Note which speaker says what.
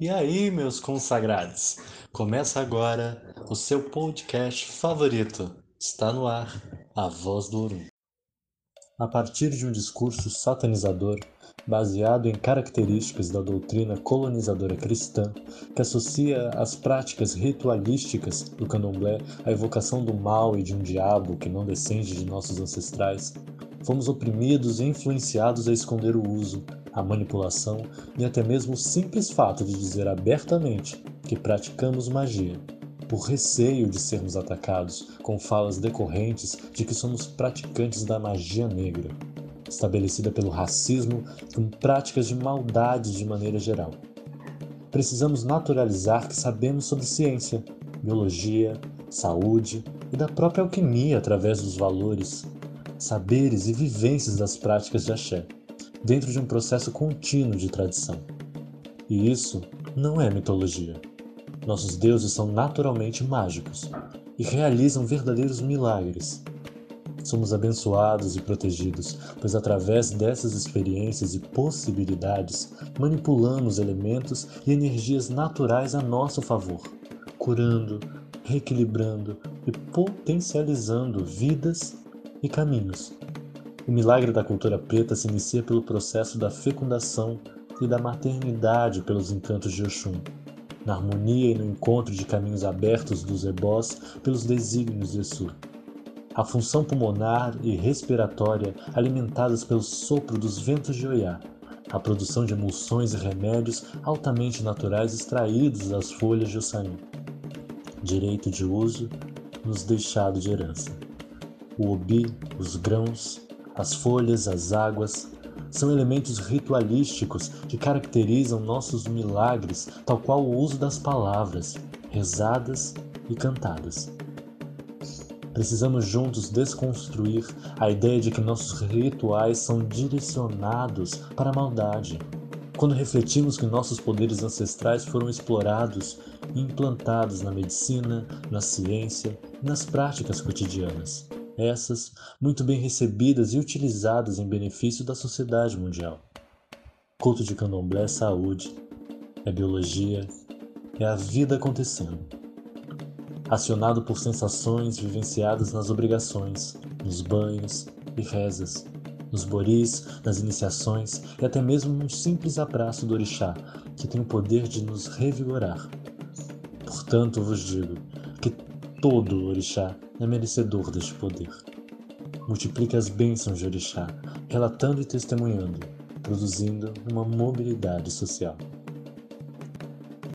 Speaker 1: E aí, meus consagrados? Começa agora o seu podcast favorito. Está no ar, a voz do Orum. A partir de um discurso satanizador, baseado em características da doutrina colonizadora cristã, que associa as práticas ritualísticas do candomblé à evocação do mal e de um diabo que não descende de nossos ancestrais, fomos oprimidos e influenciados a esconder o uso, a manipulação e até mesmo o simples fato de dizer abertamente que praticamos magia, por receio de sermos atacados com falas decorrentes de que somos praticantes da magia negra, estabelecida pelo racismo como práticas de maldade de maneira geral. Precisamos naturalizar que sabemos sobre ciência, biologia, saúde e da própria alquimia através dos valores, saberes e vivências das práticas de axé dentro de um processo contínuo de tradição. E isso não é mitologia. Nossos deuses são naturalmente mágicos e realizam verdadeiros milagres. Somos abençoados e protegidos, pois através dessas experiências e possibilidades manipulamos elementos e energias naturais a nosso favor, curando, reequilibrando e potencializando vidas e caminhos o milagre da cultura preta se inicia pelo processo da fecundação e da maternidade pelos encantos de Oxum, na harmonia e no encontro de caminhos abertos dos ebós pelos desígnios de Exu. A função pulmonar e respiratória alimentadas pelo sopro dos ventos de Oiá, a produção de emulsões e remédios altamente naturais extraídos das folhas de Ossain. Direito de uso nos deixado de herança. O obi, os grãos, as folhas, as águas, são elementos ritualísticos que caracterizam nossos milagres, tal qual o uso das palavras, rezadas e cantadas. Precisamos juntos desconstruir a ideia de que nossos rituais são direcionados para a maldade. Quando refletimos que nossos poderes ancestrais foram explorados e implantados na medicina, na ciência e nas práticas cotidianas essas muito bem recebidas e utilizadas em benefício da sociedade mundial. Culto de candomblé é saúde, é biologia, é a vida acontecendo. Acionado por sensações vivenciadas nas obrigações, nos banhos e rezas, nos boris, nas iniciações e até mesmo num simples abraço do orixá, que tem o poder de nos revigorar. Portanto, vos digo que todo orixá é merecedor deste poder. Multiplique as bênçãos de Orixá, relatando e testemunhando, produzindo uma mobilidade social.